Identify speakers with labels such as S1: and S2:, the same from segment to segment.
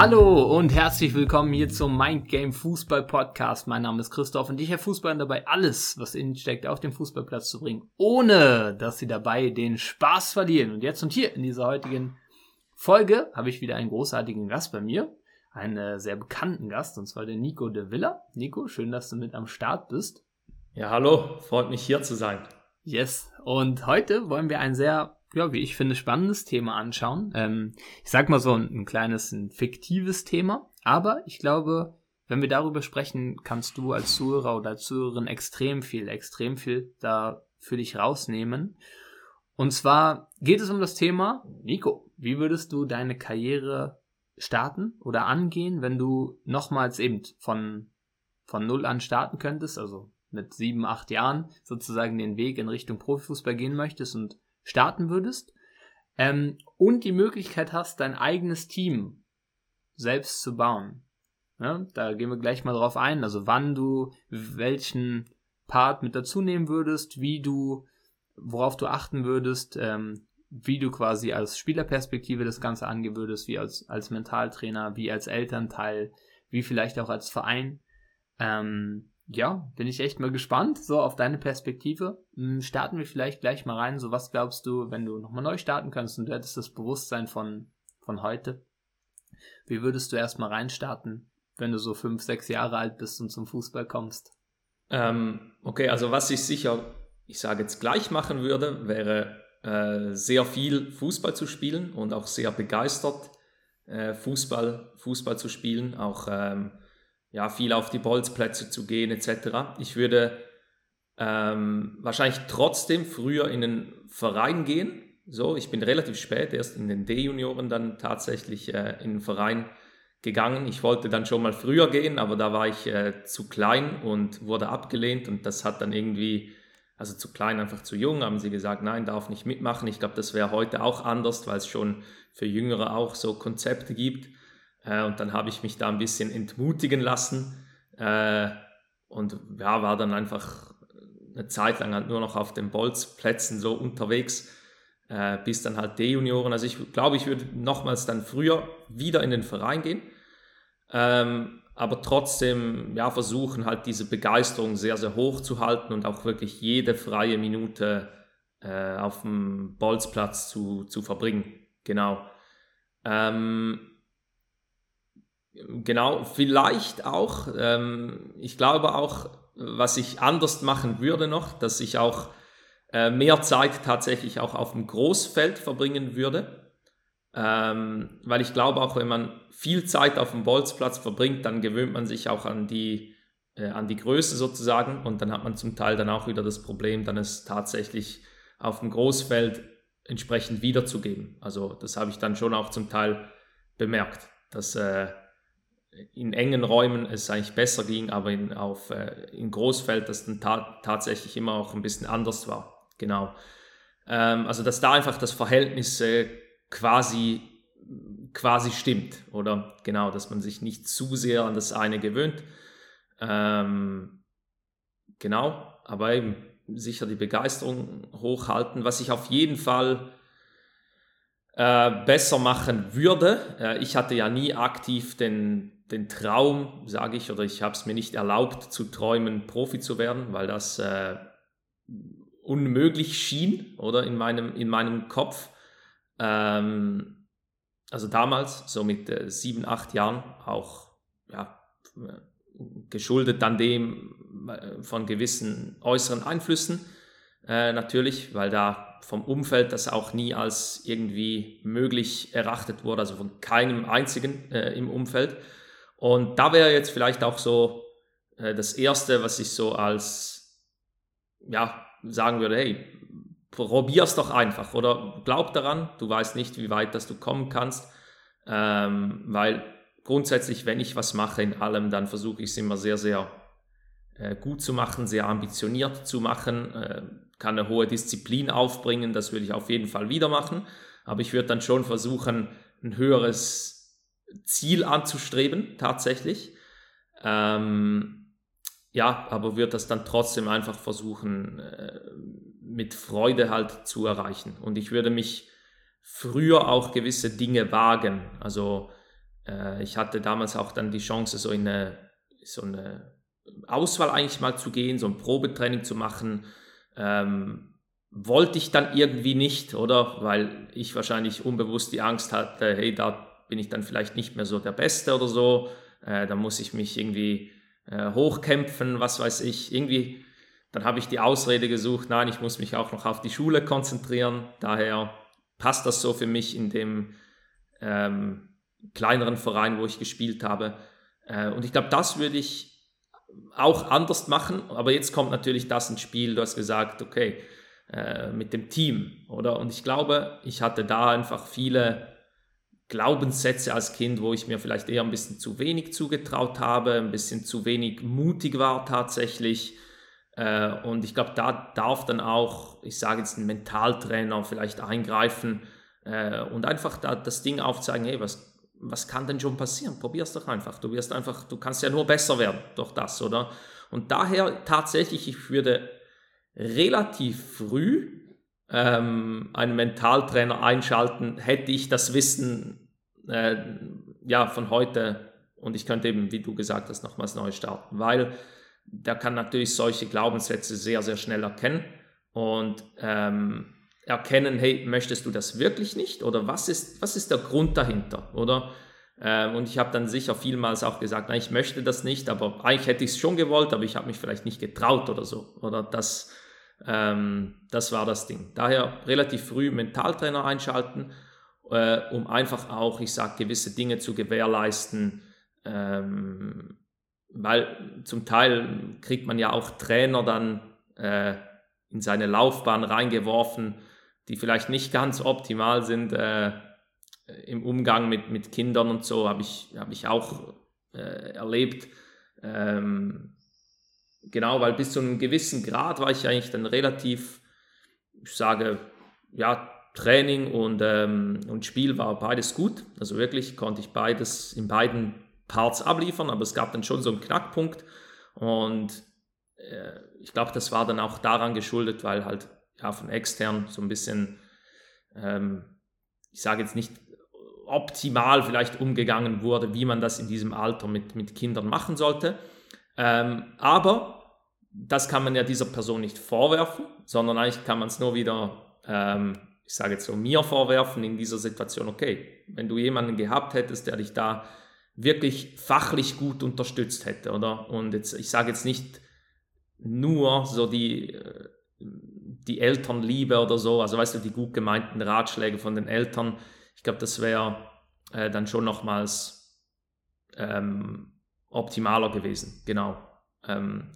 S1: Hallo und herzlich willkommen hier zum Mind Game Fußball Podcast. Mein Name ist Christoph und ich helfe Fußballern dabei, alles, was innen steckt, auf den Fußballplatz zu bringen, ohne dass sie dabei den Spaß verlieren. Und jetzt und hier in dieser heutigen Folge habe ich wieder einen großartigen Gast bei mir, einen äh, sehr bekannten Gast, und zwar den Nico de Villa. Nico, schön, dass du mit am Start bist.
S2: Ja, hallo, freut mich hier zu sein.
S1: Yes, und heute wollen wir ein sehr ja, wie ich finde, spannendes Thema anschauen. Ähm, ich sag mal so ein, ein kleines, ein fiktives Thema, aber ich glaube, wenn wir darüber sprechen, kannst du als Zuhörer oder als Zuhörerin extrem viel, extrem viel da für dich rausnehmen. Und zwar geht es um das Thema, Nico, wie würdest du deine Karriere starten oder angehen, wenn du nochmals eben von, von Null an starten könntest, also mit sieben, acht Jahren sozusagen den Weg in Richtung Profifußball gehen möchtest und starten würdest ähm, und die Möglichkeit hast, dein eigenes Team selbst zu bauen. Ja, da gehen wir gleich mal drauf ein, also wann du welchen Part mit dazu nehmen würdest, wie du, worauf du achten würdest, ähm, wie du quasi als Spielerperspektive das Ganze angehen würdest, wie als, als Mentaltrainer, wie als Elternteil, wie vielleicht auch als Verein. Ähm, ja, bin ich echt mal gespannt, so auf deine Perspektive. Hm, starten wir vielleicht gleich mal rein. So, was glaubst du, wenn du nochmal neu starten könntest und du hättest das Bewusstsein von, von heute? Wie würdest du erstmal reinstarten, wenn du so fünf, sechs Jahre alt bist und zum Fußball kommst?
S2: Ähm, okay, also was ich sicher, ich sage jetzt gleich machen würde, wäre äh, sehr viel Fußball zu spielen und auch sehr begeistert äh, Fußball, Fußball zu spielen, auch ähm, ja, viel auf die Bolzplätze zu gehen etc. Ich würde ähm, wahrscheinlich trotzdem früher in einen Verein gehen. So, ich bin relativ spät erst in den D-Junioren dann tatsächlich äh, in den Verein gegangen. Ich wollte dann schon mal früher gehen, aber da war ich äh, zu klein und wurde abgelehnt und das hat dann irgendwie, also zu klein, einfach zu jung, haben sie gesagt, nein, darf nicht mitmachen. Ich glaube, das wäre heute auch anders, weil es schon für Jüngere auch so Konzepte gibt. Äh, und dann habe ich mich da ein bisschen entmutigen lassen äh, und ja, war dann einfach eine Zeit lang halt nur noch auf den Bolzplätzen so unterwegs, äh, bis dann halt D-Junioren. Also ich glaube, ich würde nochmals dann früher wieder in den Verein gehen, ähm, aber trotzdem ja, versuchen halt diese Begeisterung sehr, sehr hoch zu halten und auch wirklich jede freie Minute äh, auf dem Bolzplatz zu, zu verbringen. Genau. Ähm, Genau, vielleicht auch. Ähm, ich glaube auch, was ich anders machen würde noch, dass ich auch äh, mehr Zeit tatsächlich auch auf dem Großfeld verbringen würde. Ähm, weil ich glaube auch, wenn man viel Zeit auf dem Bolzplatz verbringt, dann gewöhnt man sich auch an die, äh, an die Größe sozusagen und dann hat man zum Teil dann auch wieder das Problem, dann es tatsächlich auf dem Großfeld entsprechend wiederzugeben. Also das habe ich dann schon auch zum Teil bemerkt, dass äh, in engen Räumen es eigentlich besser ging, aber in, auf, äh, in Großfeld das dann ta tatsächlich immer auch ein bisschen anders war. Genau. Ähm, also dass da einfach das Verhältnis äh, quasi, quasi stimmt, oder? Genau, dass man sich nicht zu sehr an das eine gewöhnt. Ähm, genau, aber eben sicher die Begeisterung hochhalten. Was ich auf jeden Fall äh, besser machen würde, äh, ich hatte ja nie aktiv den den Traum, sage ich, oder ich habe es mir nicht erlaubt zu träumen, Profi zu werden, weil das äh, unmöglich schien, oder in meinem, in meinem Kopf. Ähm, also damals, so mit äh, sieben, acht Jahren, auch ja, geschuldet dann dem äh, von gewissen äußeren Einflüssen äh, natürlich, weil da vom Umfeld das auch nie als irgendwie möglich erachtet wurde, also von keinem einzigen äh, im Umfeld. Und da wäre jetzt vielleicht auch so äh, das Erste, was ich so als, ja, sagen würde, hey, probier's doch einfach. Oder glaub daran, du weißt nicht, wie weit dass du kommen kannst, ähm, weil grundsätzlich, wenn ich was mache in allem, dann versuche ich es immer sehr, sehr äh, gut zu machen, sehr ambitioniert zu machen, äh, kann eine hohe Disziplin aufbringen, das würde ich auf jeden Fall wieder machen, aber ich würde dann schon versuchen, ein höheres Ziel anzustreben, tatsächlich. Ähm, ja, aber wird das dann trotzdem einfach versuchen, äh, mit Freude halt zu erreichen. Und ich würde mich früher auch gewisse Dinge wagen. Also äh, ich hatte damals auch dann die Chance, so in eine, so eine Auswahl eigentlich mal zu gehen, so ein Probetraining zu machen. Ähm, wollte ich dann irgendwie nicht, oder? Weil ich wahrscheinlich unbewusst die Angst hatte, hey, da bin ich dann vielleicht nicht mehr so der Beste oder so. Äh, da muss ich mich irgendwie äh, hochkämpfen, was weiß ich. Irgendwie, dann habe ich die Ausrede gesucht, nein, ich muss mich auch noch auf die Schule konzentrieren. Daher passt das so für mich in dem ähm, kleineren Verein, wo ich gespielt habe. Äh, und ich glaube, das würde ich auch anders machen. Aber jetzt kommt natürlich das ins Spiel. Du hast gesagt, okay, äh, mit dem Team, oder? Und ich glaube, ich hatte da einfach viele Glaubenssätze als Kind, wo ich mir vielleicht eher ein bisschen zu wenig zugetraut habe, ein bisschen zu wenig mutig war tatsächlich. Äh, und ich glaube, da darf dann auch, ich sage jetzt, ein Mentaltrainer vielleicht eingreifen äh, und einfach da das Ding aufzeigen, hey, was, was kann denn schon passieren? Probier es doch einfach. Du wirst einfach, du kannst ja nur besser werden durch das, oder? Und daher tatsächlich, ich würde relativ früh ähm, einen Mentaltrainer einschalten, hätte ich das Wissen äh, ja, von heute. Und ich könnte eben, wie du gesagt hast, nochmals neu starten, weil der kann natürlich solche Glaubenssätze sehr, sehr schnell erkennen. Und ähm, erkennen, hey, möchtest du das wirklich nicht? Oder was ist, was ist der Grund dahinter, oder? Ähm, und ich habe dann sicher vielmals auch gesagt, nein, ich möchte das nicht, aber eigentlich hätte ich es schon gewollt, aber ich habe mich vielleicht nicht getraut oder so, oder das ähm, das war das Ding. Daher relativ früh Mentaltrainer einschalten, äh, um einfach auch, ich sage, gewisse Dinge zu gewährleisten. Ähm, weil zum Teil kriegt man ja auch Trainer dann äh, in seine Laufbahn reingeworfen, die vielleicht nicht ganz optimal sind äh, im Umgang mit, mit Kindern und so, habe ich, hab ich auch äh, erlebt. Ähm, genau, weil bis zu einem gewissen Grad war ich eigentlich dann relativ, ich sage, ja, Training und, ähm, und Spiel war beides gut. Also wirklich konnte ich beides in beiden Parts abliefern, aber es gab dann schon so einen Knackpunkt. Und äh, ich glaube, das war dann auch daran geschuldet, weil halt ja, von extern so ein bisschen, ähm, ich sage jetzt nicht optimal vielleicht umgegangen wurde, wie man das in diesem Alter mit, mit Kindern machen sollte. Ähm, aber das kann man ja dieser Person nicht vorwerfen, sondern eigentlich kann man es nur wieder, ähm, ich sage jetzt so, mir vorwerfen in dieser Situation, okay, wenn du jemanden gehabt hättest, der dich da wirklich fachlich gut unterstützt hätte, oder? Und jetzt, ich sage jetzt nicht nur so die, äh, die Elternliebe oder so, also weißt du, die gut gemeinten Ratschläge von den Eltern, ich glaube, das wäre äh, dann schon nochmals ähm, optimaler gewesen, genau. Ähm,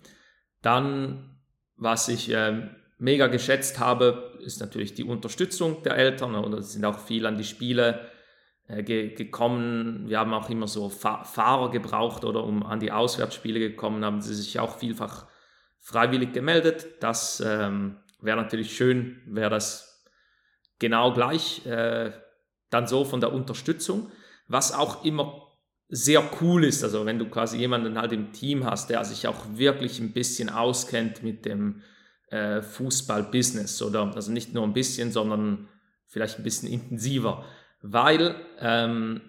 S2: dann, was ich äh, mega geschätzt habe, ist natürlich die Unterstützung der Eltern oder sind auch viel an die Spiele äh, ge gekommen. Wir haben auch immer so Fa Fahrer gebraucht oder um an die Auswärtsspiele gekommen, haben sie sich auch vielfach freiwillig gemeldet. Das ähm, wäre natürlich schön, wäre das genau gleich äh, dann so von der Unterstützung. Was auch immer sehr cool ist. Also wenn du quasi jemanden halt im Team hast, der sich auch wirklich ein bisschen auskennt mit dem äh, Fußball-Business oder also nicht nur ein bisschen, sondern vielleicht ein bisschen intensiver, weil ähm,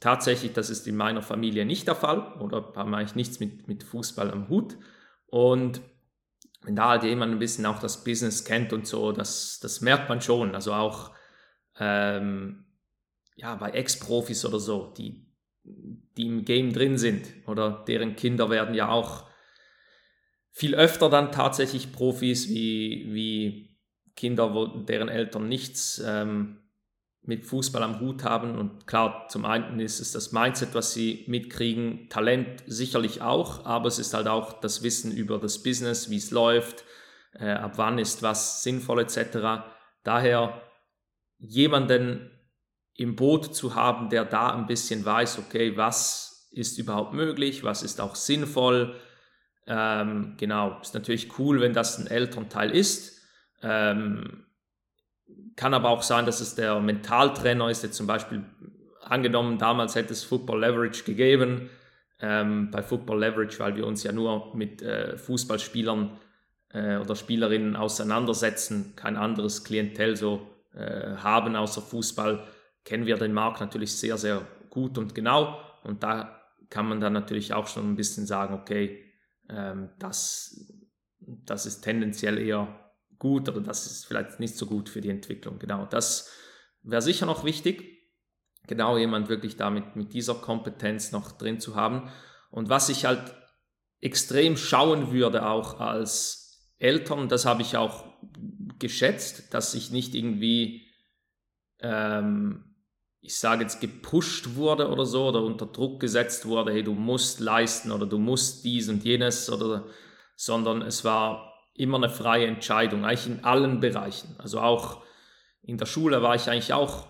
S2: tatsächlich, das ist in meiner Familie nicht der Fall oder haben eigentlich nichts mit, mit Fußball am Hut und wenn da halt jemand ein bisschen auch das Business kennt und so, das, das merkt man schon. Also auch ähm, ja, bei Ex-Profis oder so, die, die im Game drin sind oder deren Kinder werden ja auch viel öfter dann tatsächlich Profis wie, wie Kinder, wo, deren Eltern nichts ähm, mit Fußball am Hut haben. Und klar, zum einen ist es das Mindset, was sie mitkriegen, Talent sicherlich auch, aber es ist halt auch das Wissen über das Business, wie es läuft, äh, ab wann ist was sinnvoll etc. Daher jemanden im Boot zu haben, der da ein bisschen weiß, okay, was ist überhaupt möglich, was ist auch sinnvoll. Ähm, genau, ist natürlich cool, wenn das ein Elternteil ist. Ähm, kann aber auch sein, dass es der Mentaltrainer ist, der zum Beispiel angenommen, damals hätte es Football Leverage gegeben. Ähm, bei Football Leverage, weil wir uns ja nur mit äh, Fußballspielern äh, oder Spielerinnen auseinandersetzen, kein anderes Klientel so äh, haben außer Fußball kennen wir den Markt natürlich sehr, sehr gut und genau. Und da kann man dann natürlich auch schon ein bisschen sagen, okay, ähm, das, das ist tendenziell eher gut oder das ist vielleicht nicht so gut für die Entwicklung. Genau, das wäre sicher noch wichtig, genau jemand wirklich damit mit dieser Kompetenz noch drin zu haben. Und was ich halt extrem schauen würde auch als Eltern, das habe ich auch geschätzt, dass ich nicht irgendwie, ähm, ich sage jetzt, gepusht wurde oder so oder unter Druck gesetzt wurde, hey, du musst leisten oder du musst dies und jenes oder, sondern es war immer eine freie Entscheidung, eigentlich in allen Bereichen. Also auch in der Schule war ich eigentlich auch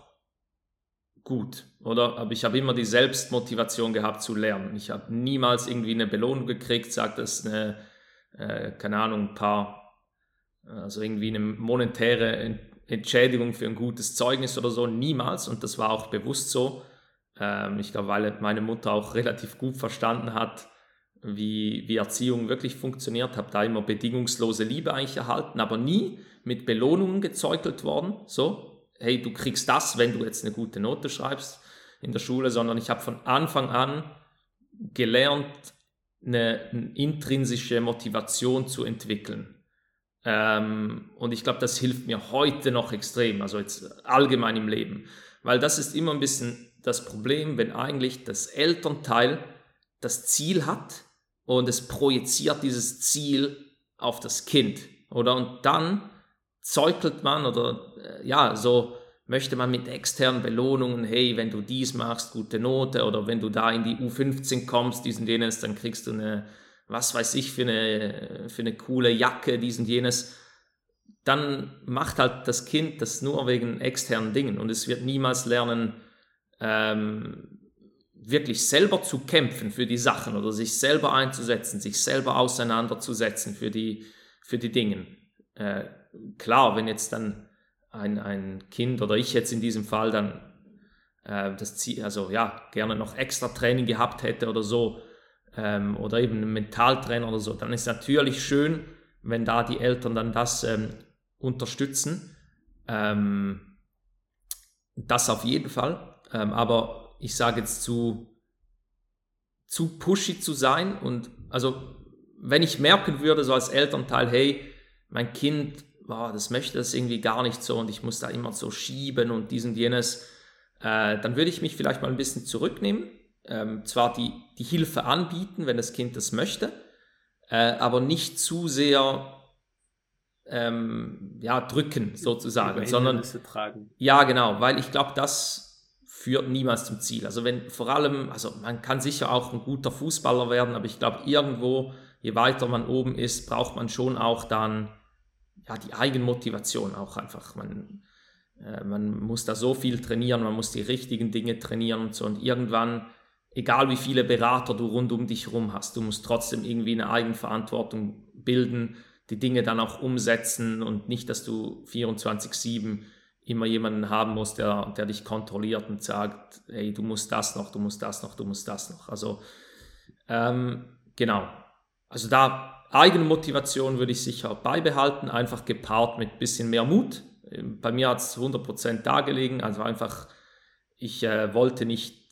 S2: gut, oder? Aber ich habe immer die Selbstmotivation gehabt zu lernen. Ich habe niemals irgendwie eine Belohnung gekriegt, sagt das eine, äh, keine Ahnung, ein paar, also irgendwie eine monetäre Entschädigung für ein gutes Zeugnis oder so, niemals. Und das war auch bewusst so. Ähm, ich glaube, weil meine Mutter auch relativ gut verstanden hat, wie, wie Erziehung wirklich funktioniert, habe da immer bedingungslose Liebe eigentlich erhalten, aber nie mit Belohnungen gezeugelt worden. So, hey, du kriegst das, wenn du jetzt eine gute Note schreibst in der Schule, sondern ich habe von Anfang an gelernt, eine, eine intrinsische Motivation zu entwickeln. Ähm, und ich glaube, das hilft mir heute noch extrem, also jetzt allgemein im Leben. Weil das ist immer ein bisschen das Problem, wenn eigentlich das Elternteil das Ziel hat, und es projiziert dieses Ziel auf das Kind, oder? Und dann zeugelt man oder äh, ja, so möchte man mit externen Belohnungen, hey, wenn du dies machst, gute Note, oder wenn du da in die U15 kommst, diesen jenes, dann kriegst du eine, was weiß ich, für eine, für eine coole Jacke, diesen jenes. Dann macht halt das Kind das nur wegen externen Dingen und es wird niemals lernen, ähm, wirklich selber zu kämpfen für die Sachen oder sich selber einzusetzen, sich selber auseinanderzusetzen für die, für die Dinge. Äh, klar, wenn jetzt dann ein, ein Kind oder ich jetzt in diesem Fall dann äh, das Ziel, also ja, gerne noch extra Training gehabt hätte oder so, ähm, oder eben einen Mentaltrainer oder so, dann ist natürlich schön, wenn da die Eltern dann das ähm, unterstützen. Ähm, das auf jeden Fall. Ähm, aber ich sage jetzt zu, zu pushy zu sein und also wenn ich merken würde, so als Elternteil, hey, mein Kind, oh, das möchte das irgendwie gar nicht so und ich muss da immer so schieben und dies und jenes, äh, dann würde ich mich vielleicht mal ein bisschen zurücknehmen, ähm, zwar die, die Hilfe anbieten, wenn das Kind das möchte, äh, aber nicht zu sehr ähm, ja, drücken sozusagen, sondern tragen. ja genau, weil ich glaube, das führt niemals zum Ziel. Also wenn vor allem, also man kann sicher auch ein guter Fußballer werden, aber ich glaube irgendwo, je weiter man oben ist, braucht man schon auch dann ja die Eigenmotivation auch einfach. Man, äh, man muss da so viel trainieren, man muss die richtigen Dinge trainieren und so und irgendwann, egal wie viele Berater du rund um dich herum hast, du musst trotzdem irgendwie eine Eigenverantwortung bilden, die Dinge dann auch umsetzen und nicht, dass du 24-7 immer jemanden haben muss, der, der dich kontrolliert und sagt, hey, du musst das noch, du musst das noch, du musst das noch. Also ähm, genau. Also da eigene Motivation würde ich sicher beibehalten, einfach gepaart mit ein bisschen mehr Mut. Bei mir hat es 100% dargelegen, also einfach, ich äh, wollte nicht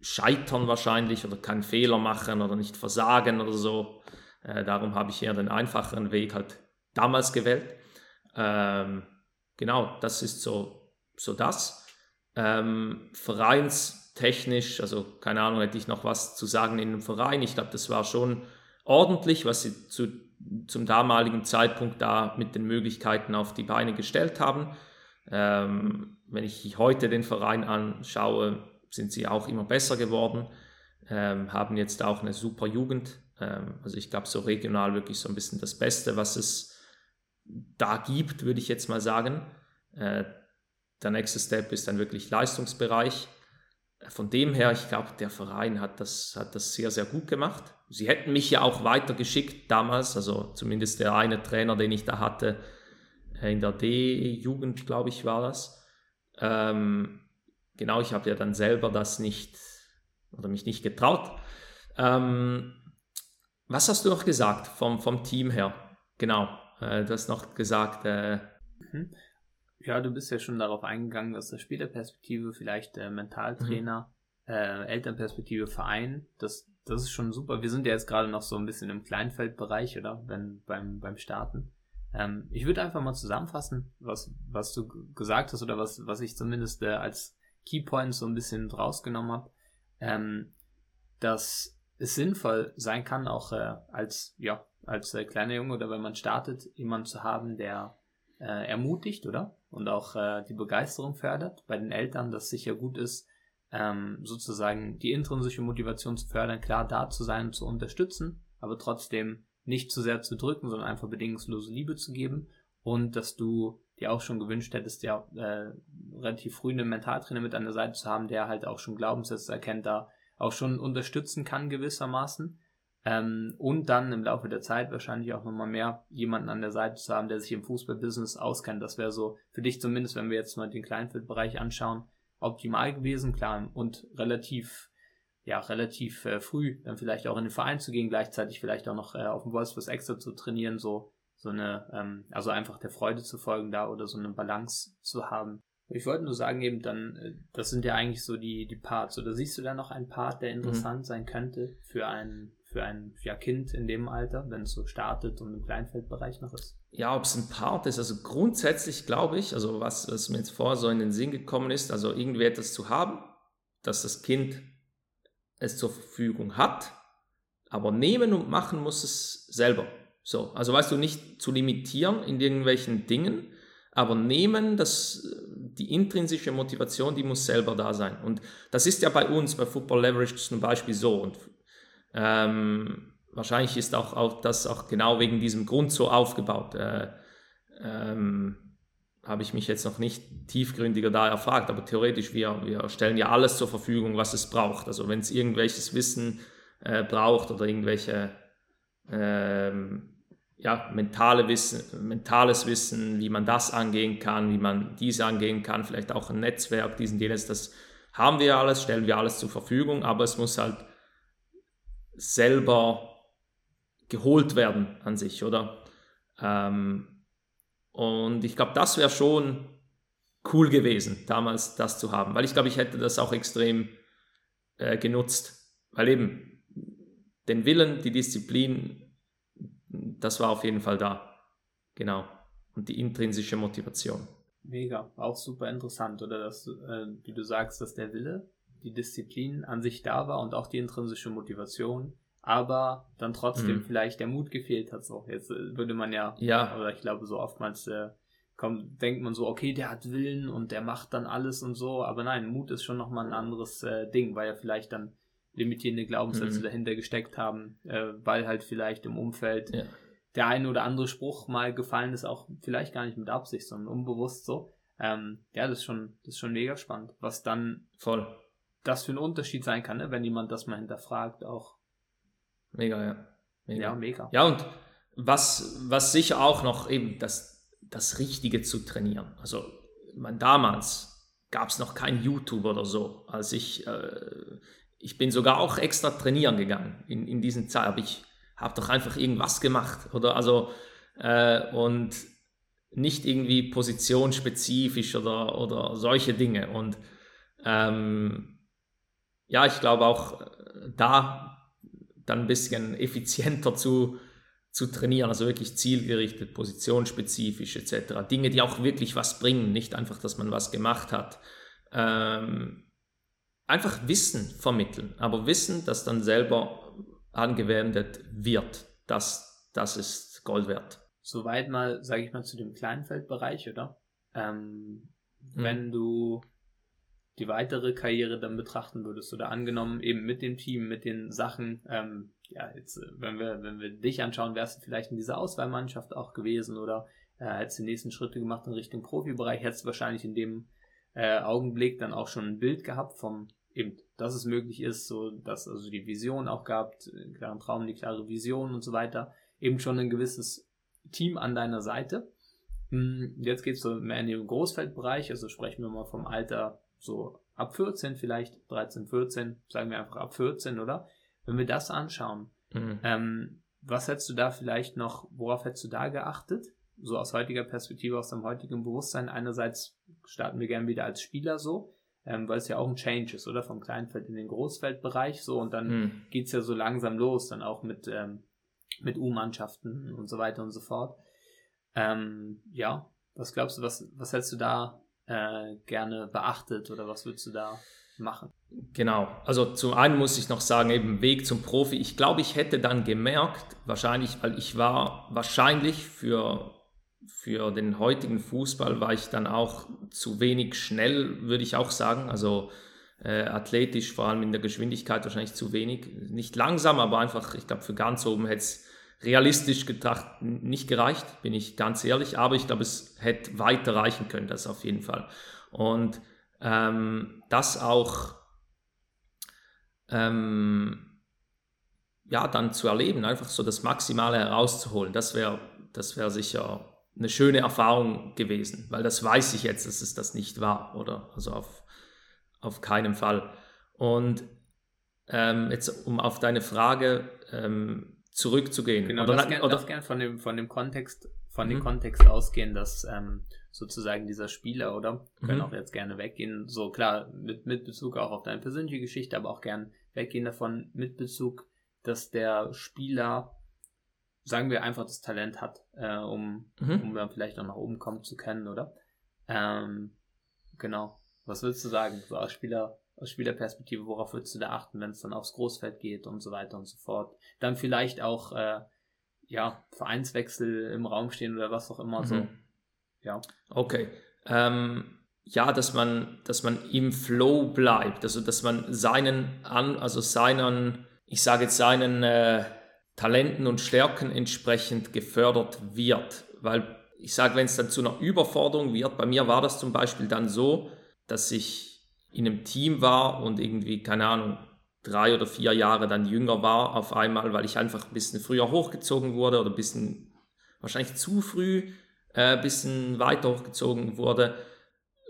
S2: scheitern wahrscheinlich oder keinen Fehler machen oder nicht versagen oder so. Äh, darum habe ich eher den einfacheren Weg halt damals gewählt. Ähm, genau, das ist so, so das. Ähm, vereinstechnisch, also keine Ahnung, hätte ich noch was zu sagen in einem Verein. Ich glaube, das war schon ordentlich, was sie zu, zum damaligen Zeitpunkt da mit den Möglichkeiten auf die Beine gestellt haben. Ähm, wenn ich heute den Verein anschaue, sind sie auch immer besser geworden, ähm, haben jetzt auch eine super Jugend. Ähm, also ich glaube, so regional wirklich so ein bisschen das Beste, was es da gibt, würde ich jetzt mal sagen. Äh, der nächste Step ist dann wirklich Leistungsbereich. Von dem her, ich glaube, der Verein hat das, hat das sehr, sehr gut gemacht. Sie hätten mich ja auch weitergeschickt damals, also zumindest der eine Trainer, den ich da hatte, äh, in der D-Jugend, glaube ich, war das. Ähm, genau, ich habe ja dann selber das nicht oder mich nicht getraut. Ähm, was hast du noch gesagt vom, vom Team her? Genau, äh, du hast noch gesagt. Äh,
S1: mhm. Ja, du bist ja schon darauf eingegangen, dass der Spielerperspektive vielleicht der Mentaltrainer äh, Elternperspektive Verein, das, das ist schon super. Wir sind ja jetzt gerade noch so ein bisschen im Kleinfeldbereich, oder? Wenn, beim, beim Starten. Ähm, ich würde einfach mal zusammenfassen, was, was du gesagt hast oder was, was ich zumindest äh, als Keypoint so ein bisschen rausgenommen habe, ähm, dass es sinnvoll sein kann, auch äh, als, ja, als äh, kleiner Junge oder wenn man startet, jemanden zu haben, der äh, ermutigt, oder? Und auch äh, die Begeisterung fördert bei den Eltern, dass sicher gut ist, ähm, sozusagen die intrinsische Motivation zu fördern, klar da zu sein und zu unterstützen, aber trotzdem nicht zu sehr zu drücken, sondern einfach bedingungslose Liebe zu geben und dass du dir auch schon gewünscht hättest, ja äh, relativ früh einen Mentaltrainer mit an der Seite zu haben, der halt auch schon Glaubenssätze erkennt, da auch schon unterstützen kann gewissermaßen ähm, und dann im Laufe der Zeit wahrscheinlich auch nochmal mehr jemanden an der Seite zu haben, der sich im Fußballbusiness auskennt. Das wäre so für dich zumindest, wenn wir jetzt mal den Kleinfeldbereich anschauen, optimal gewesen, klar, und relativ, ja, relativ äh, früh dann vielleicht auch in den Verein zu gehen, gleichzeitig vielleicht auch noch äh, auf dem Wolfsburg Extra zu trainieren, so, so eine, ähm, also einfach der Freude zu folgen da oder so eine Balance zu haben. Ich wollte nur sagen, eben dann, äh, das sind ja eigentlich so die, die Parts. Oder siehst du da noch einen Part, der mhm. interessant mhm. sein könnte für einen, für ein ja, Kind in dem Alter, wenn es so startet und im Kleinfeldbereich noch ist?
S2: Ja, ob es ein Part ist, also grundsätzlich glaube ich, also was, was mir jetzt vorher so in den Sinn gekommen ist, also irgendwie etwas zu haben, dass das Kind es zur Verfügung hat, aber nehmen und machen muss es selber. So, also weißt du, nicht zu limitieren in irgendwelchen Dingen, aber nehmen, das, die intrinsische Motivation, die muss selber da sein. Und das ist ja bei uns, bei Football Leverage zum Beispiel so. Und ähm, wahrscheinlich ist auch, auch das auch genau wegen diesem Grund so aufgebaut. Äh, ähm, habe ich mich jetzt noch nicht tiefgründiger da erfragt, aber theoretisch, wir, wir stellen ja alles zur Verfügung, was es braucht. Also wenn es irgendwelches Wissen äh, braucht oder irgendwelche ähm, ja, mentale Wissen, mentales Wissen, wie man das angehen kann, wie man dies angehen kann, vielleicht auch ein Netzwerk, diesen, jenes, das haben wir alles, stellen wir alles zur Verfügung, aber es muss halt selber geholt werden an sich, oder? Ähm, und ich glaube, das wäre schon cool gewesen, damals das zu haben, weil ich glaube, ich hätte das auch extrem äh, genutzt, weil eben den Willen, die Disziplin, das war auf jeden Fall da. Genau. Und die intrinsische Motivation.
S1: Mega, auch super interessant, oder dass, äh, wie du sagst, dass der Wille, die Disziplin an sich da war und auch die intrinsische Motivation aber dann trotzdem mhm. vielleicht der Mut gefehlt hat. So, jetzt äh, würde man ja,
S2: ja.
S1: oder ich glaube, so oftmals äh, kommt, denkt man so, okay, der hat Willen und der macht dann alles und so, aber nein, Mut ist schon nochmal ein anderes äh, Ding, weil ja vielleicht dann limitierende Glaubenssätze mhm. dahinter gesteckt haben, äh, weil halt vielleicht im Umfeld ja. der eine oder andere Spruch mal gefallen ist, auch vielleicht gar nicht mit Absicht, sondern unbewusst so. Ähm, ja, das ist schon, das ist schon mega spannend, was dann
S2: voll
S1: das für ein Unterschied sein kann, ne, wenn jemand das mal hinterfragt, auch
S2: Mega, ja.
S1: Mega. Ja, mega.
S2: Ja, und was, was sicher auch noch eben das, das Richtige zu trainieren. Also, man, damals gab es noch kein YouTube oder so. Als ich, äh, ich bin sogar auch extra trainieren gegangen in, in diesen Zeit. Aber ich habe doch einfach irgendwas gemacht. Oder also, äh, und nicht irgendwie positionsspezifisch oder, oder solche Dinge. Und ähm, ja, ich glaube auch äh, da dann ein bisschen effizienter zu, zu trainieren, also wirklich zielgerichtet, positionsspezifisch etc. Dinge, die auch wirklich was bringen, nicht einfach, dass man was gemacht hat. Ähm, einfach Wissen vermitteln, aber Wissen, das dann selber angewendet wird, das, das ist Gold wert.
S1: Soweit mal, sage ich mal, zu dem Kleinfeldbereich, oder? Ähm, mhm. Wenn du die weitere Karriere dann betrachten würdest oder angenommen eben mit dem Team, mit den Sachen, ähm, ja, jetzt, äh, wenn wir, wenn wir dich anschauen, wärst du vielleicht in dieser Auswahlmannschaft auch gewesen oder äh, hättest die nächsten Schritte gemacht in Richtung Profibereich, hättest du wahrscheinlich in dem äh, Augenblick dann auch schon ein Bild gehabt vom eben, dass es möglich ist, so dass also die Vision auch gehabt, einen klaren Traum, die klare Vision und so weiter, eben schon ein gewisses Team an deiner Seite. Hm, jetzt geht es so mehr in den Großfeldbereich, also sprechen wir mal vom Alter so ab 14 vielleicht, 13, 14, sagen wir einfach ab 14, oder? Wenn wir das anschauen, mhm. ähm, was hättest du da vielleicht noch, worauf hättest du da geachtet? So aus heutiger Perspektive, aus deinem heutigen Bewusstsein. Einerseits starten wir gerne wieder als Spieler so. Ähm, weil es ja auch ein Change ist, oder? Vom Kleinfeld in den Großfeldbereich so und dann
S2: Hm.
S1: geht's ja so langsam los, dann auch mit, ähm, mit U-Mannschaften und so weiter und so fort. Ähm, ja, was glaubst du, was, was hättest du da äh, gerne beachtet oder was würdest du da machen?
S2: Genau. Also zum einen muss ich noch sagen, eben Weg zum Profi. Ich glaube, ich hätte dann gemerkt, wahrscheinlich, weil ich war wahrscheinlich für, für den heutigen Fußball war ich dann auch zu wenig schnell, würde ich auch sagen. Also äh, athletisch, vor allem in der Geschwindigkeit wahrscheinlich zu wenig. Nicht langsam, aber einfach, ich glaube, für ganz oben hätte es realistisch gedacht nicht gereicht, bin ich ganz ehrlich. Aber ich glaube, es hätte weiter reichen können, das auf jeden Fall. Und ähm, das auch ähm, ja, dann zu erleben, einfach so das Maximale herauszuholen, das wäre das wär sicher eine schöne Erfahrung gewesen, weil das weiß ich jetzt, dass es das nicht war, oder? Also auf, auf keinen Fall. Und ähm, jetzt, um auf deine Frage ähm, zurückzugehen.
S1: Genau,
S2: oder,
S1: das gern,
S2: oder,
S1: das gern von dem, von dem Kontext, von dem
S2: Mhm.
S1: Kontext ausgehen, dass ähm, sozusagen dieser Spieler, oder? Können
S2: Mhm.
S1: auch jetzt gerne weggehen, so klar, mit, mit Bezug auch auf deine persönliche Geschichte, aber auch gern weggehen davon, mit Bezug, dass der Spieler, sagen wir einfach, das Talent hat, äh, um,
S2: Mhm.
S1: um dann vielleicht auch nach oben kommen zu können, oder? Ähm, genau. Was würdest du sagen, so als Spieler, aus Spielerperspektive, worauf würdest du da achten, wenn es dann aufs Großfeld geht und so weiter und so fort? Dann vielleicht auch, äh, ja, Vereinswechsel im Raum stehen oder was auch immer so.
S2: Mhm.
S1: Ja.
S2: Okay. Ähm, ja, dass man, dass man im Flow bleibt, also dass man seinen an, also seinen, ich sage jetzt seinen äh, Talenten und Stärken entsprechend gefördert wird. Weil ich sage, wenn es dann zu einer Überforderung wird, bei mir war das zum Beispiel dann so, dass ich in einem Team war und irgendwie, keine Ahnung, drei oder vier Jahre dann jünger war auf einmal, weil ich einfach ein bisschen früher hochgezogen wurde oder ein bisschen wahrscheinlich zu früh äh, ein bisschen weiter hochgezogen wurde.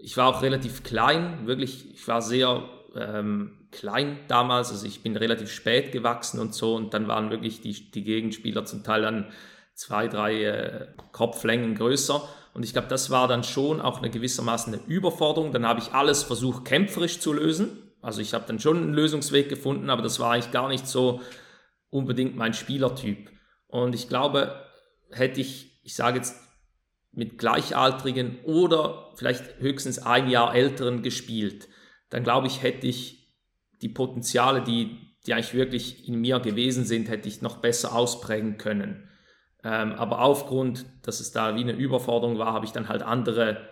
S2: Ich war auch relativ klein, wirklich, ich war sehr ähm, klein damals, also ich bin relativ spät gewachsen und so und dann waren wirklich die, die Gegenspieler zum Teil dann zwei, drei äh, Kopflängen größer und ich glaube, das war dann schon auch eine gewissermaßen eine Überforderung. Dann habe ich alles versucht, kämpferisch zu lösen. Also ich habe dann schon einen Lösungsweg gefunden, aber das war eigentlich gar nicht so unbedingt mein Spielertyp. Und ich glaube, hätte ich, ich sage jetzt, mit Gleichaltrigen oder vielleicht höchstens ein Jahr älteren gespielt, dann glaube ich, hätte ich die Potenziale, die, die eigentlich wirklich in mir gewesen sind, hätte ich noch besser ausprägen können. Ähm, aber aufgrund, dass es da wie eine Überforderung war, habe ich dann halt andere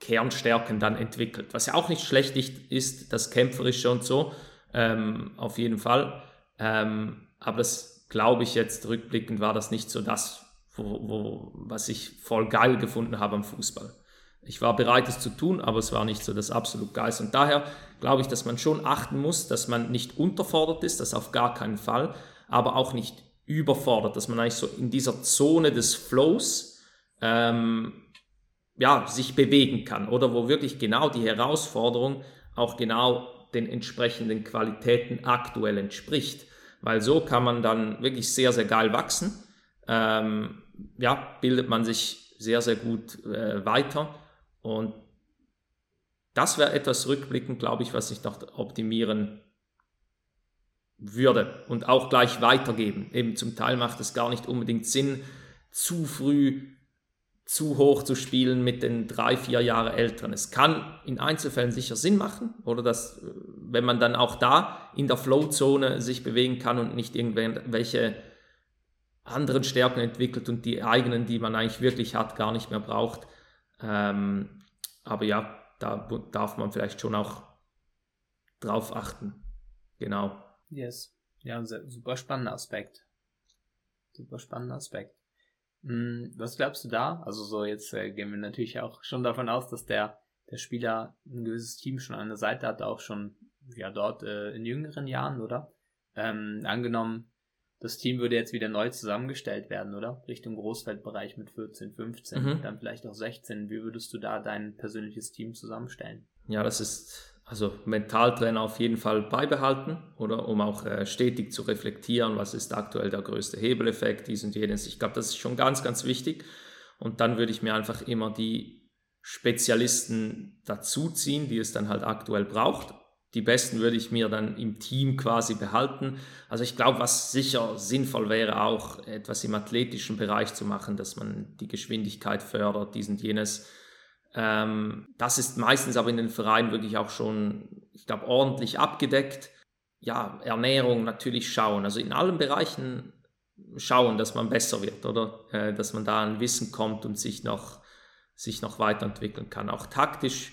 S2: Kernstärken dann entwickelt. Was ja auch nicht schlecht ist, das Kämpferische und so, ähm, auf jeden Fall. Ähm, aber das glaube ich jetzt rückblickend war das nicht so das, wo, wo, was ich voll geil gefunden habe am Fußball. Ich war bereit, es zu tun, aber es war nicht so das absolut Geist. Und daher glaube ich, dass man schon achten muss, dass man nicht unterfordert ist, das auf gar keinen Fall, aber auch nicht überfordert, dass man eigentlich so in dieser Zone des Flows ähm, ja, sich bewegen kann oder wo wirklich genau die Herausforderung auch genau den entsprechenden Qualitäten aktuell entspricht. Weil so kann man dann wirklich sehr, sehr geil wachsen. Ähm, ja, bildet man sich sehr, sehr gut äh, weiter. Und das wäre etwas rückblickend, glaube ich, was ich noch optimieren würde und auch gleich weitergeben. Eben zum Teil macht es gar nicht unbedingt Sinn, zu früh zu hoch zu spielen mit den drei, vier Jahre Älteren. Es kann in Einzelfällen sicher Sinn machen oder dass, wenn man dann auch da in der Flow-Zone sich bewegen kann und nicht irgendwelche anderen Stärken entwickelt und die eigenen, die man eigentlich wirklich hat, gar nicht mehr braucht. Ähm, aber ja, da darf man vielleicht schon auch drauf achten. Genau.
S1: Yes. Ja, super spannender Aspekt. Super spannender Aspekt. Hm, was glaubst du da? Also so jetzt äh, gehen wir natürlich auch schon davon aus, dass der, der Spieler ein gewisses Team schon an der Seite hat, auch schon ja dort äh, in jüngeren Jahren, oder? Ähm, angenommen, das Team würde jetzt wieder neu zusammengestellt werden, oder? Richtung Großfeldbereich mit 14, 15,
S2: Mhm.
S1: dann vielleicht auch 16. Wie würdest du da dein persönliches Team zusammenstellen?
S2: Ja, das ist also Mentaltrainer auf jeden Fall beibehalten oder um auch äh, stetig zu reflektieren, was ist aktuell der größte Hebeleffekt, dies und jenes. Ich glaube, das ist schon ganz, ganz wichtig. Und dann würde ich mir einfach immer die Spezialisten dazuziehen, die es dann halt aktuell braucht. Die besten würde ich mir dann im Team quasi behalten. Also ich glaube, was sicher sinnvoll wäre, auch etwas im athletischen Bereich zu machen, dass man die Geschwindigkeit fördert, dies und jenes. Ähm, das ist meistens aber in den Vereinen wirklich auch schon, ich glaube, ordentlich abgedeckt. Ja, Ernährung natürlich schauen. Also in allen Bereichen schauen, dass man besser wird, oder? Äh, dass man da an Wissen kommt und sich noch, sich noch weiterentwickeln kann. Auch taktisch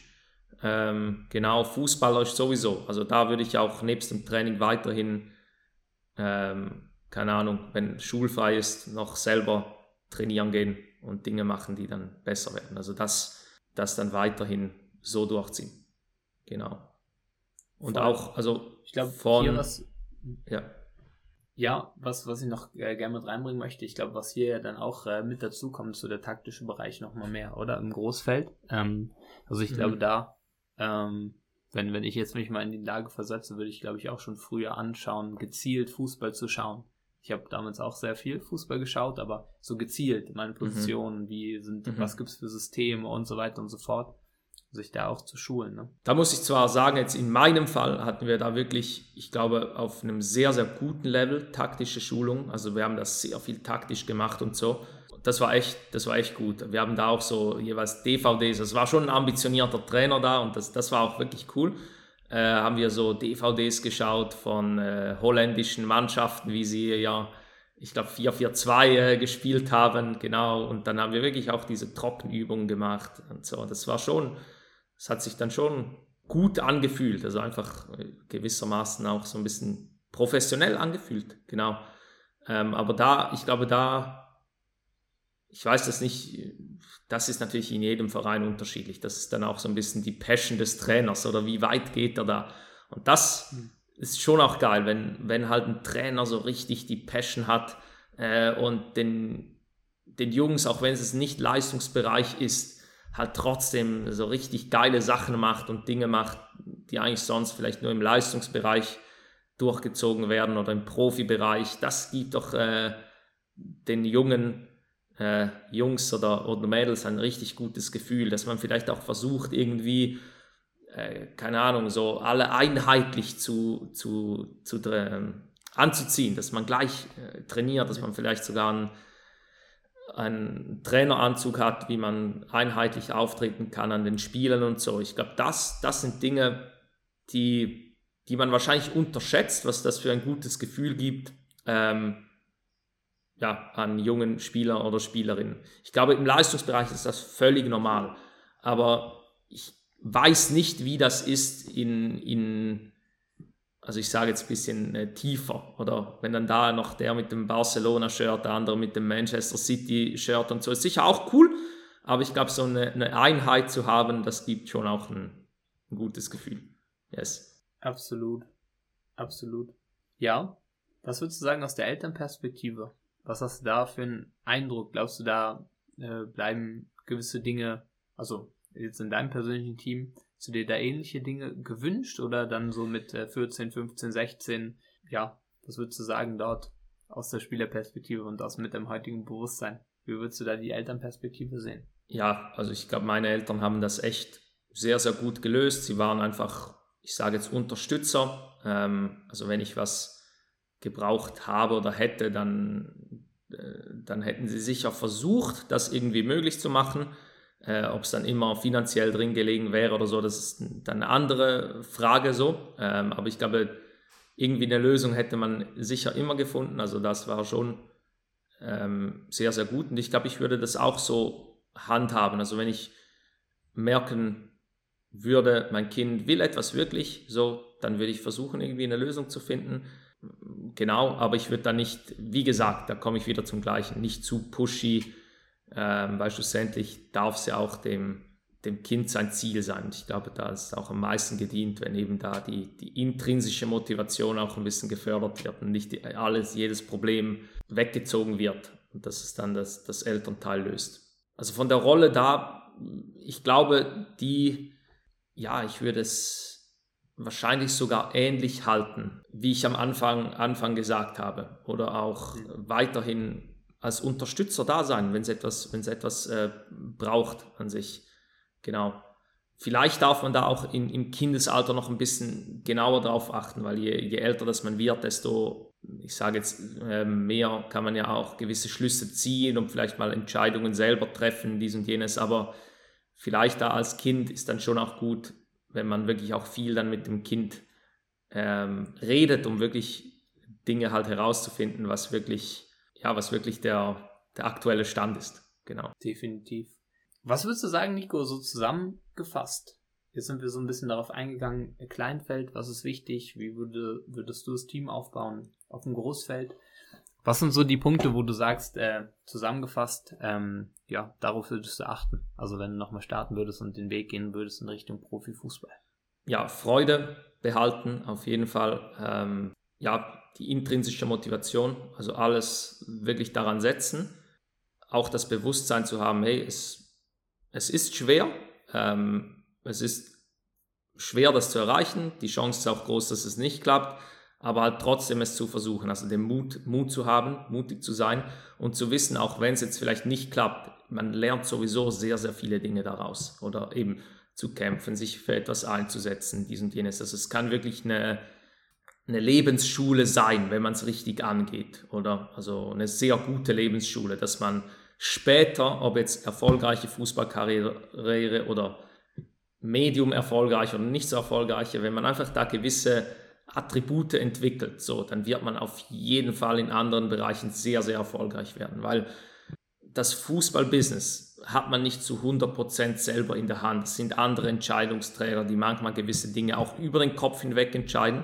S2: ähm, genau, Fußballer ist sowieso. Also da würde ich auch nebst dem Training weiterhin, ähm, keine Ahnung, wenn schulfrei ist, noch selber trainieren gehen und Dinge machen, die dann besser werden. Also das, das dann weiterhin so durchziehen. Genau. Und Voll. auch, also
S1: ich glaube, von. Was, ja. Ja, was, was ich noch äh, gerne mit reinbringen möchte, ich glaube, was hier ja dann auch äh, mit dazu kommt, so der taktische Bereich nochmal mehr, oder? Im Großfeld. Ähm, also ich mhm. glaube, da ähm, wenn, wenn ich jetzt mich mal in die Lage versetze, würde ich, glaube ich, auch schon früher anschauen, gezielt Fußball zu schauen. Ich habe damals auch sehr viel Fußball geschaut, aber so gezielt meine mhm. Positionen, mhm. wie sind, mhm. was gibt's für Systeme und so weiter und so fort, sich da auch zu schulen. Ne?
S2: Da muss ich zwar sagen, jetzt in meinem Fall hatten wir da wirklich, ich glaube, auf einem sehr, sehr guten Level taktische Schulung. Also wir haben das sehr viel taktisch gemacht und so das war echt, das war echt gut. Wir haben da auch so jeweils DVDs. Es war schon ein ambitionierter Trainer da und das, das war auch wirklich cool. Äh, haben wir so DVDs geschaut von äh, holländischen Mannschaften, wie sie ja, ich glaube, 4-4-2 äh, gespielt haben, genau. Und dann haben wir wirklich auch diese Trockenübungen gemacht und so. Das war schon, es hat sich dann schon gut angefühlt, also einfach äh, gewissermaßen auch so ein bisschen professionell angefühlt, genau. Ähm, aber da, ich glaube, da ich weiß das nicht, das ist natürlich in jedem Verein unterschiedlich. Das ist dann auch so ein bisschen die Passion des Trainers oder wie weit geht er da. Und das mhm. ist schon auch geil, wenn, wenn halt ein Trainer so richtig die Passion hat äh, und den, den Jungs, auch wenn es nicht Leistungsbereich ist, halt trotzdem so richtig geile Sachen macht und Dinge macht, die eigentlich sonst vielleicht nur im Leistungsbereich durchgezogen werden oder im Profibereich. Das gibt doch äh, den Jungen äh, Jungs oder, oder Mädels ein richtig gutes Gefühl, dass man vielleicht auch versucht, irgendwie, äh, keine Ahnung, so alle einheitlich zu, zu, zu äh, anzuziehen, dass man gleich äh, trainiert, dass man vielleicht sogar einen, einen Traineranzug hat, wie man einheitlich auftreten kann an den Spielen und so. Ich glaube, das, das sind Dinge, die, die man wahrscheinlich unterschätzt, was das für ein gutes Gefühl gibt. Ähm, ja, an jungen Spieler oder Spielerinnen. Ich glaube, im Leistungsbereich ist das völlig normal. Aber ich weiß nicht, wie das ist in, in also ich sage jetzt ein bisschen äh, tiefer, oder wenn dann da noch der mit dem Barcelona-Shirt, der andere mit dem Manchester City-Shirt und so, ist sicher auch cool, aber ich glaube, so eine, eine, Einheit zu haben, das gibt schon auch ein, ein gutes Gefühl. Yes.
S1: Absolut. Absolut. Ja. Was würdest du sagen aus der Elternperspektive? Was hast du da für einen Eindruck? Glaubst du, da äh, bleiben gewisse Dinge, also jetzt in deinem persönlichen Team, zu dir da ähnliche Dinge gewünscht oder dann so mit äh, 14, 15, 16, ja, was würdest du sagen dort aus der Spielerperspektive und aus mit dem heutigen Bewusstsein? Wie würdest du da die Elternperspektive sehen?
S2: Ja, also ich glaube, meine Eltern haben das echt sehr, sehr gut gelöst. Sie waren einfach, ich sage jetzt Unterstützer. Ähm, also wenn ich was gebraucht habe oder hätte, dann, äh, dann hätten sie sicher versucht, das irgendwie möglich zu machen. Äh, Ob es dann immer finanziell drin gelegen wäre oder so, das ist dann eine andere Frage so. Ähm, aber ich glaube, irgendwie eine Lösung hätte man sicher immer gefunden. Also das war schon ähm, sehr, sehr gut. Und ich glaube, ich würde das auch so handhaben. Also wenn ich merken würde, mein Kind will etwas wirklich, so, dann würde ich versuchen, irgendwie eine Lösung zu finden genau, aber ich würde da nicht, wie gesagt, da komme ich wieder zum Gleichen, nicht zu pushy, ähm, weil schlussendlich darf es ja auch dem, dem Kind sein Ziel sein. Ich glaube, da ist auch am meisten gedient, wenn eben da die, die intrinsische Motivation auch ein bisschen gefördert wird und nicht die, alles, jedes Problem weggezogen wird und dass es dann das, das Elternteil löst. Also von der Rolle da, ich glaube, die, ja, ich würde es wahrscheinlich sogar ähnlich halten, wie ich am Anfang, Anfang gesagt habe. Oder auch weiterhin als Unterstützer da sein, wenn es etwas, wenn es etwas äh, braucht an sich. Genau. Vielleicht darf man da auch in, im Kindesalter noch ein bisschen genauer drauf achten, weil je, je älter das man wird, desto, ich sage jetzt, äh, mehr kann man ja auch gewisse Schlüsse ziehen und vielleicht mal Entscheidungen selber treffen, dies und jenes. Aber vielleicht da als Kind ist dann schon auch gut, wenn man wirklich auch viel dann mit dem Kind ähm, redet, um wirklich Dinge halt herauszufinden, was wirklich, ja, was wirklich der, der aktuelle Stand ist. Genau.
S1: Definitiv. Was würdest du sagen, Nico, so zusammengefasst? Jetzt sind wir so ein bisschen darauf eingegangen, Kleinfeld, was ist wichtig, wie würde, würdest du das Team aufbauen auf dem Großfeld? Was sind so die Punkte, wo du sagst, äh, zusammengefasst, ähm, ja, darauf würdest du achten? Also wenn du nochmal starten würdest und den Weg gehen würdest in Richtung Profifußball.
S2: Ja, Freude behalten, auf jeden Fall. Ähm, ja, die intrinsische Motivation, also alles wirklich daran setzen. Auch das Bewusstsein zu haben, hey, es es ist schwer. Ähm, es ist schwer, das zu erreichen. Die Chance ist auch groß, dass es nicht klappt. Aber halt trotzdem es zu versuchen, also den Mut, Mut zu haben, mutig zu sein und zu wissen, auch wenn es jetzt vielleicht nicht klappt, man lernt sowieso sehr, sehr viele Dinge daraus. Oder eben zu kämpfen, sich für etwas einzusetzen, dies und jenes. Also es kann wirklich eine, eine Lebensschule sein, wenn man es richtig angeht. Oder also eine sehr gute Lebensschule, dass man später, ob jetzt erfolgreiche Fußballkarriere oder medium erfolgreich oder nicht so erfolgreiche, wenn man einfach da gewisse Attribute entwickelt, so, dann wird man auf jeden Fall in anderen Bereichen sehr, sehr erfolgreich werden, weil das Fußballbusiness hat man nicht zu 100% selber in der Hand. Es sind andere Entscheidungsträger, die manchmal gewisse Dinge auch über den Kopf hinweg entscheiden.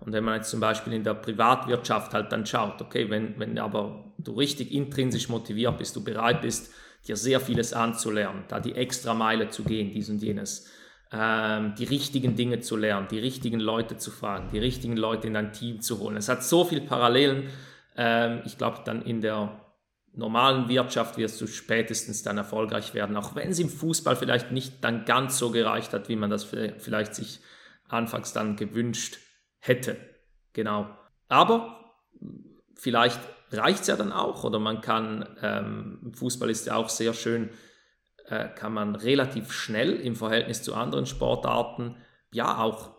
S2: Und wenn man jetzt zum Beispiel in der Privatwirtschaft halt dann schaut, okay, wenn, wenn aber du richtig intrinsisch motiviert bist, du bereit bist, dir sehr vieles anzulernen, da die extra Meile zu gehen, dies und jenes, ähm, die richtigen Dinge zu lernen, die richtigen Leute zu fragen, die richtigen Leute in dein Team zu holen. Es hat so viele Parallelen. Ähm, ich glaube, dann in der normalen Wirtschaft wirst du spätestens dann erfolgreich werden, auch wenn es im Fußball vielleicht nicht dann ganz so gereicht hat, wie man das vielleicht sich anfangs dann gewünscht hätte. Genau. Aber vielleicht reicht es ja dann auch oder man kann, ähm, Fußball ist ja auch sehr schön, äh, kann man relativ schnell im Verhältnis zu anderen Sportarten ja auch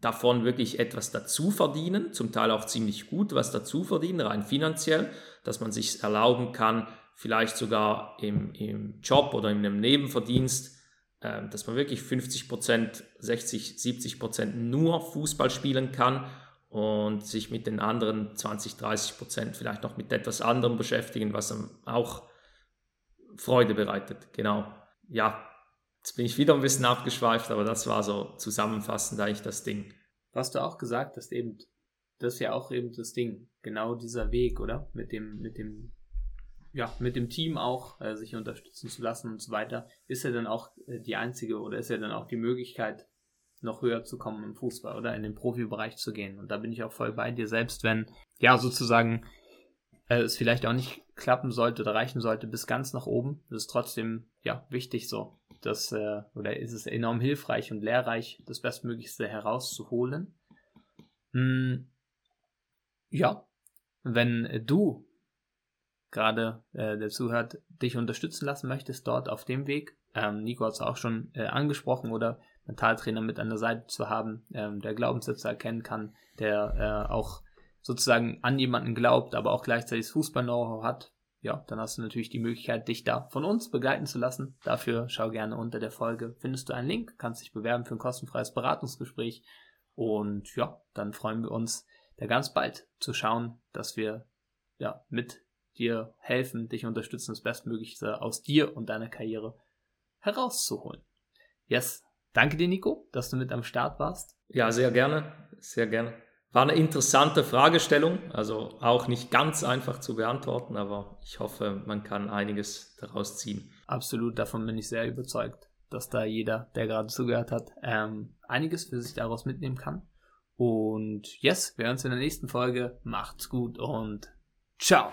S2: davon wirklich etwas dazu verdienen, zum Teil auch ziemlich gut was dazu verdienen, rein finanziell, dass man sich erlauben kann, vielleicht sogar im, im Job oder in einem Nebenverdienst ähm, dass man wirklich 50 Prozent, 60, 70 Prozent nur Fußball spielen kann und sich mit den anderen 20, 30 Prozent vielleicht noch mit etwas anderem beschäftigen, was einem auch Freude bereitet. Genau. Ja, jetzt bin ich wieder ein bisschen abgeschweift, aber das war so zusammenfassend eigentlich das Ding.
S1: Was du auch gesagt hast, eben, das ist ja auch eben das Ding. Genau dieser Weg, oder? Mit dem, mit dem ja, mit dem Team auch äh, sich unterstützen zu lassen und so weiter, ist ja dann auch äh, die einzige oder ist ja dann auch die Möglichkeit, noch höher zu kommen im Fußball oder in den Profibereich zu gehen. Und da bin ich auch voll bei dir, selbst wenn, ja, sozusagen äh, es vielleicht auch nicht klappen sollte oder reichen sollte bis ganz nach oben, ist es trotzdem, ja, wichtig so, dass, äh, oder ist es enorm hilfreich und lehrreich, das Bestmöglichste herauszuholen. Hm, ja, wenn du gerade äh, der zuhört, dich unterstützen lassen möchtest dort auf dem Weg, ähm, Nico hat es auch schon äh, angesprochen, oder Mentaltrainer mit an der Seite zu haben, ähm, der Glaubenssätze erkennen kann, der äh, auch sozusagen an jemanden glaubt, aber auch gleichzeitig Fußball-Know-how hat, ja, dann hast du natürlich die Möglichkeit, dich da von uns begleiten zu lassen. Dafür schau gerne unter der Folge, findest du einen Link, kannst dich bewerben für ein kostenfreies Beratungsgespräch und ja, dann freuen wir uns, da ganz bald zu schauen, dass wir ja mit dir helfen, dich unterstützen, das Bestmöglichste aus dir und deiner Karriere herauszuholen. Yes. Danke dir, Nico, dass du mit am Start warst.
S2: Ja, sehr gerne. Sehr gerne. War eine interessante Fragestellung, also auch nicht ganz einfach zu beantworten, aber ich hoffe, man kann einiges daraus ziehen.
S1: Absolut, davon bin ich sehr überzeugt, dass da jeder, der gerade zugehört hat, ähm, einiges für sich daraus mitnehmen kann. Und yes, wir hören uns in der nächsten Folge. Macht's gut und Ciao.